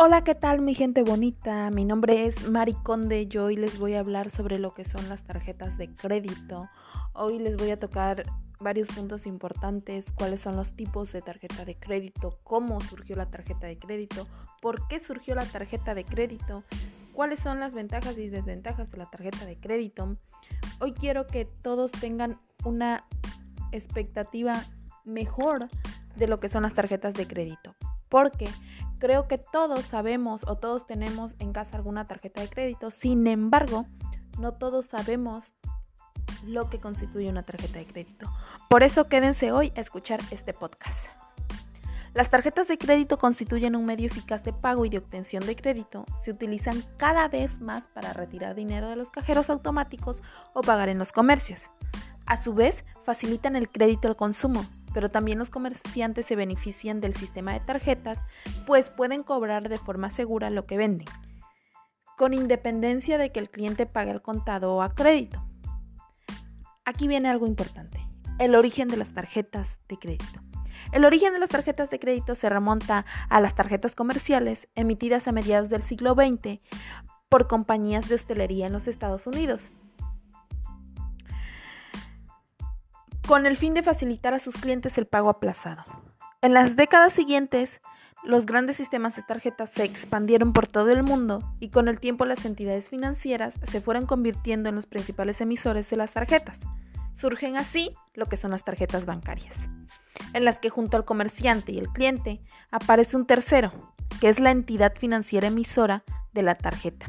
Hola, ¿qué tal mi gente bonita? Mi nombre es Mari Conde. Yo hoy les voy a hablar sobre lo que son las tarjetas de crédito. Hoy les voy a tocar varios puntos importantes, cuáles son los tipos de tarjeta de crédito, cómo surgió la tarjeta de crédito, por qué surgió la tarjeta de crédito, cuáles son las ventajas y desventajas de la tarjeta de crédito. Hoy quiero que todos tengan una expectativa mejor de lo que son las tarjetas de crédito, porque Creo que todos sabemos o todos tenemos en casa alguna tarjeta de crédito, sin embargo, no todos sabemos lo que constituye una tarjeta de crédito. Por eso quédense hoy a escuchar este podcast. Las tarjetas de crédito constituyen un medio eficaz de pago y de obtención de crédito. Se utilizan cada vez más para retirar dinero de los cajeros automáticos o pagar en los comercios. A su vez, facilitan el crédito al consumo, pero también los comerciantes se benefician del sistema de tarjetas, pues pueden cobrar de forma segura lo que venden, con independencia de que el cliente pague al contado o a crédito. Aquí viene algo importante, el origen de las tarjetas de crédito. El origen de las tarjetas de crédito se remonta a las tarjetas comerciales emitidas a mediados del siglo XX por compañías de hostelería en los Estados Unidos. Con el fin de facilitar a sus clientes el pago aplazado. En las décadas siguientes, los grandes sistemas de tarjetas se expandieron por todo el mundo y con el tiempo las entidades financieras se fueron convirtiendo en los principales emisores de las tarjetas. Surgen así lo que son las tarjetas bancarias, en las que junto al comerciante y el cliente aparece un tercero, que es la entidad financiera emisora de la tarjeta.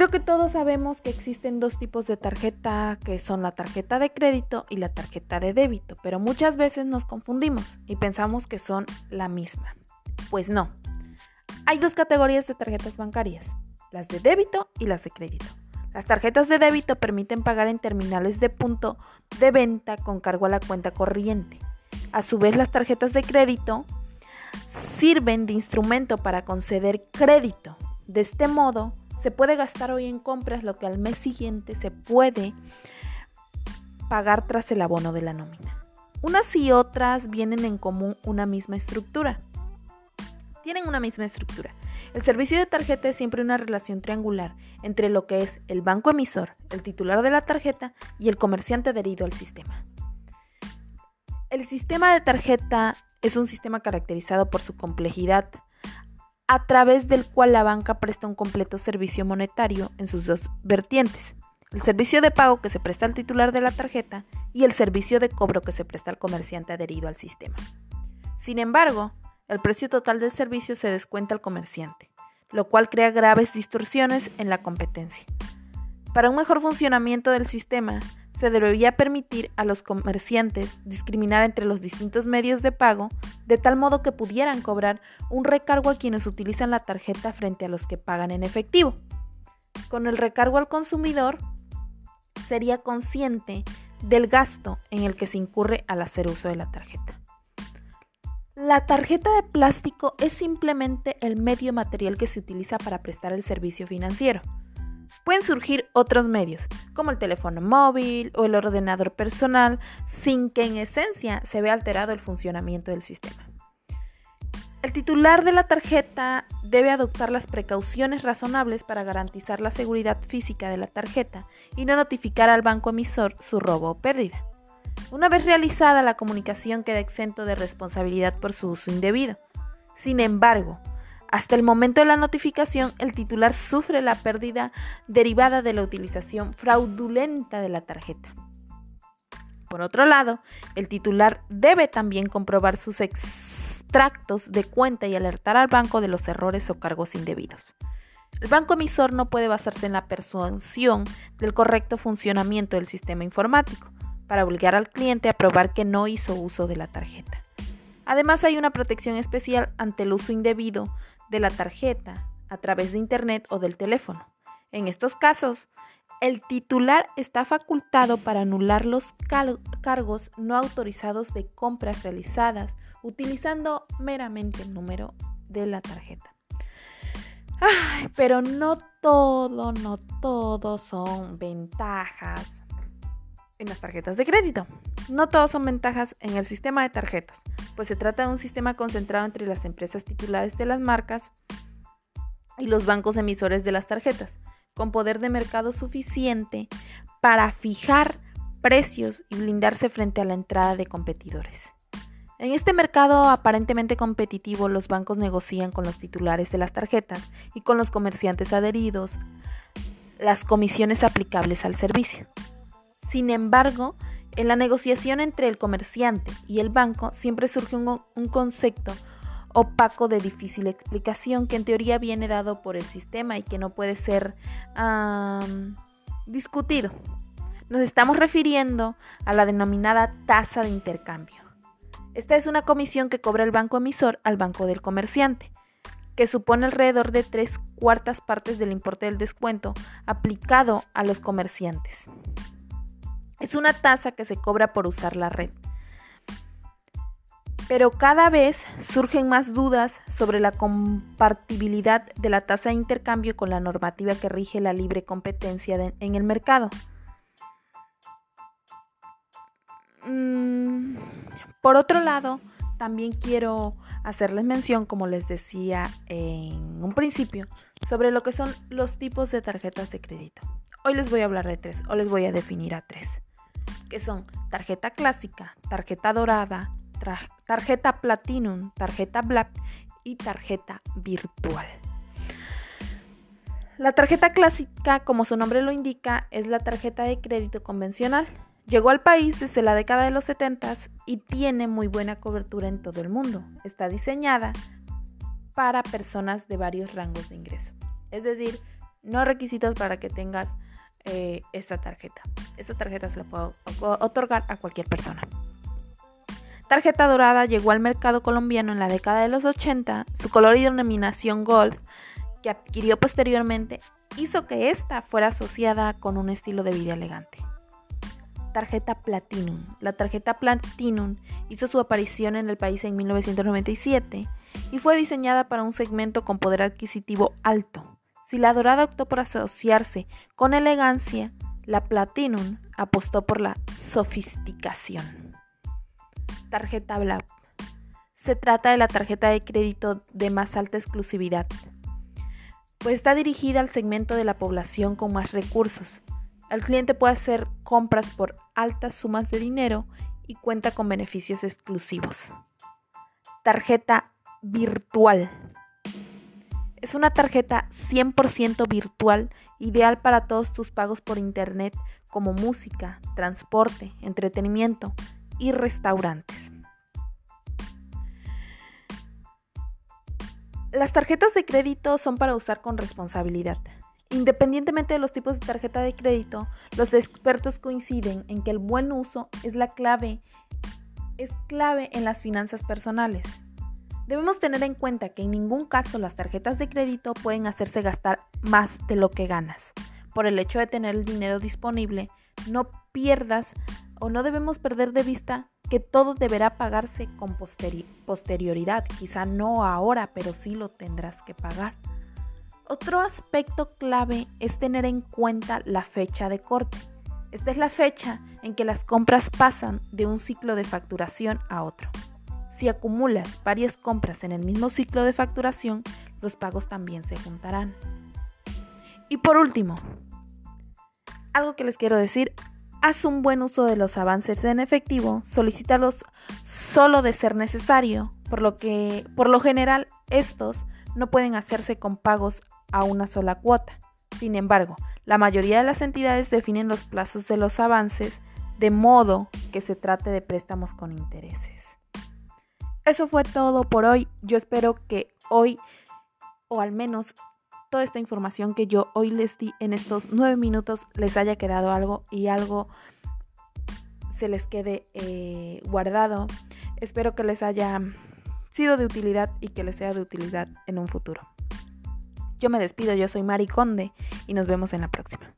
Creo que todos sabemos que existen dos tipos de tarjeta, que son la tarjeta de crédito y la tarjeta de débito, pero muchas veces nos confundimos y pensamos que son la misma. Pues no. Hay dos categorías de tarjetas bancarias, las de débito y las de crédito. Las tarjetas de débito permiten pagar en terminales de punto de venta con cargo a la cuenta corriente. A su vez, las tarjetas de crédito sirven de instrumento para conceder crédito. De este modo, se puede gastar hoy en compras lo que al mes siguiente se puede pagar tras el abono de la nómina. Unas y otras vienen en común una misma estructura. Tienen una misma estructura. El servicio de tarjeta es siempre una relación triangular entre lo que es el banco emisor, el titular de la tarjeta y el comerciante adherido al sistema. El sistema de tarjeta es un sistema caracterizado por su complejidad, a través del cual la banca presta un completo servicio monetario en sus dos vertientes, el servicio de pago que se presta al titular de la tarjeta y el servicio de cobro que se presta al comerciante adherido al sistema. Sin embargo, el precio total del servicio se descuenta al comerciante, lo cual crea graves distorsiones en la competencia. Para un mejor funcionamiento del sistema, se debería permitir a los comerciantes discriminar entre los distintos medios de pago de tal modo que pudieran cobrar un recargo a quienes utilizan la tarjeta frente a los que pagan en efectivo. Con el recargo al consumidor, sería consciente del gasto en el que se incurre al hacer uso de la tarjeta. La tarjeta de plástico es simplemente el medio material que se utiliza para prestar el servicio financiero. Pueden surgir otros medios, como el teléfono móvil o el ordenador personal, sin que en esencia se vea alterado el funcionamiento del sistema. El titular de la tarjeta debe adoptar las precauciones razonables para garantizar la seguridad física de la tarjeta y no notificar al banco emisor su robo o pérdida. Una vez realizada, la comunicación queda exento de responsabilidad por su uso indebido. Sin embargo, hasta el momento de la notificación, el titular sufre la pérdida derivada de la utilización fraudulenta de la tarjeta. Por otro lado, el titular debe también comprobar sus extractos de cuenta y alertar al banco de los errores o cargos indebidos. El banco emisor no puede basarse en la persuasión del correcto funcionamiento del sistema informático para obligar al cliente a probar que no hizo uso de la tarjeta. Además, hay una protección especial ante el uso indebido de la tarjeta a través de Internet o del teléfono. En estos casos, el titular está facultado para anular los cargos no autorizados de compras realizadas utilizando meramente el número de la tarjeta. Ay, pero no todo, no todo son ventajas en las tarjetas de crédito. No todo son ventajas en el sistema de tarjetas pues se trata de un sistema concentrado entre las empresas titulares de las marcas y los bancos emisores de las tarjetas, con poder de mercado suficiente para fijar precios y blindarse frente a la entrada de competidores. En este mercado aparentemente competitivo, los bancos negocian con los titulares de las tarjetas y con los comerciantes adheridos las comisiones aplicables al servicio. Sin embargo, en la negociación entre el comerciante y el banco siempre surge un, concepto opaco de difícil explicación que en teoría viene dado por el sistema y que no puede ser discutido. Nos estamos refiriendo a la denominada tasa de intercambio. Esta es una comisión que cobra el banco emisor al banco del comerciante, que supone alrededor de tres cuartas partes del importe del descuento aplicado a los comerciantes. Es una tasa que se cobra por usar la red. Pero cada vez surgen más dudas sobre la compatibilidad de la tasa de intercambio con la normativa que rige la libre competencia en el mercado. Mm, por otro lado, también quiero hacerles mención, como les decía en un principio, sobre lo que son los tipos de tarjetas de crédito. Hoy les voy a hablar de tres, o les voy a definir a tres, que son tarjeta clásica, tarjeta dorada, tarjeta platinum, tarjeta black y tarjeta virtual. La tarjeta clásica, como su nombre lo indica, es la tarjeta de crédito convencional Llegó al país desde la década de los 70 y tiene muy buena cobertura en todo el mundo. Está diseñada para personas de varios rangos de ingreso. Es decir, no requisitos para que tengas eh, esta tarjeta. Esta tarjeta se la puedo otorgar a cualquier persona. Tarjeta dorada llegó al mercado colombiano en la década de los 80. Su color y denominación gold, que adquirió posteriormente, hizo que esta fuera asociada con un estilo de vida elegante tarjeta Platinum. La tarjeta Platinum hizo su aparición en el país en 1997 y fue diseñada para un segmento con poder adquisitivo alto. Si la dorada optó por asociarse con elegancia, la Platinum apostó por la sofisticación. Tarjeta Black. Se trata de la tarjeta de crédito de más alta exclusividad, pues está dirigida al segmento de la población con más recursos, el cliente puede hacer compras por altas sumas de dinero y cuenta con beneficios exclusivos. Tarjeta virtual. Es una tarjeta 100% virtual, ideal para todos tus pagos por Internet como música, transporte, entretenimiento y restaurantes. Las tarjetas de crédito son para usar con responsabilidad. Independientemente de los tipos de tarjeta de crédito, los expertos coinciden en que el buen uso es la clave, es clave en las finanzas personales. Debemos tener en cuenta que en ningún caso las tarjetas de crédito pueden hacerse gastar más de lo que ganas. Por el hecho de tener el dinero disponible, no pierdas o no debemos perder de vista que todo deberá pagarse con posterioridad. Quizá no ahora, pero sí lo tendrás que pagar. Otro aspecto clave es tener en cuenta la fecha de corte. Esta es la fecha en que las compras pasan de un ciclo de facturación a otro. Si acumulas varias compras en el mismo ciclo de facturación, los pagos también se juntarán. Y por último, algo que les quiero decir, haz un buen uso de los avances en efectivo, solicítalos solo de ser necesario, por lo que por lo general estos no pueden hacerse con pagos a una sola cuota. Sin embargo, la mayoría de las entidades definen los plazos de los avances de modo que se trate de préstamos con intereses. Eso fue todo por hoy. Yo espero que hoy, o al menos toda esta información que yo hoy les di en estos nueve minutos, les haya quedado algo y algo se les quede eh, guardado. Espero que les haya sido de utilidad y que les sea de utilidad en un futuro. Yo me despido, yo soy Mari Conde y nos vemos en la próxima.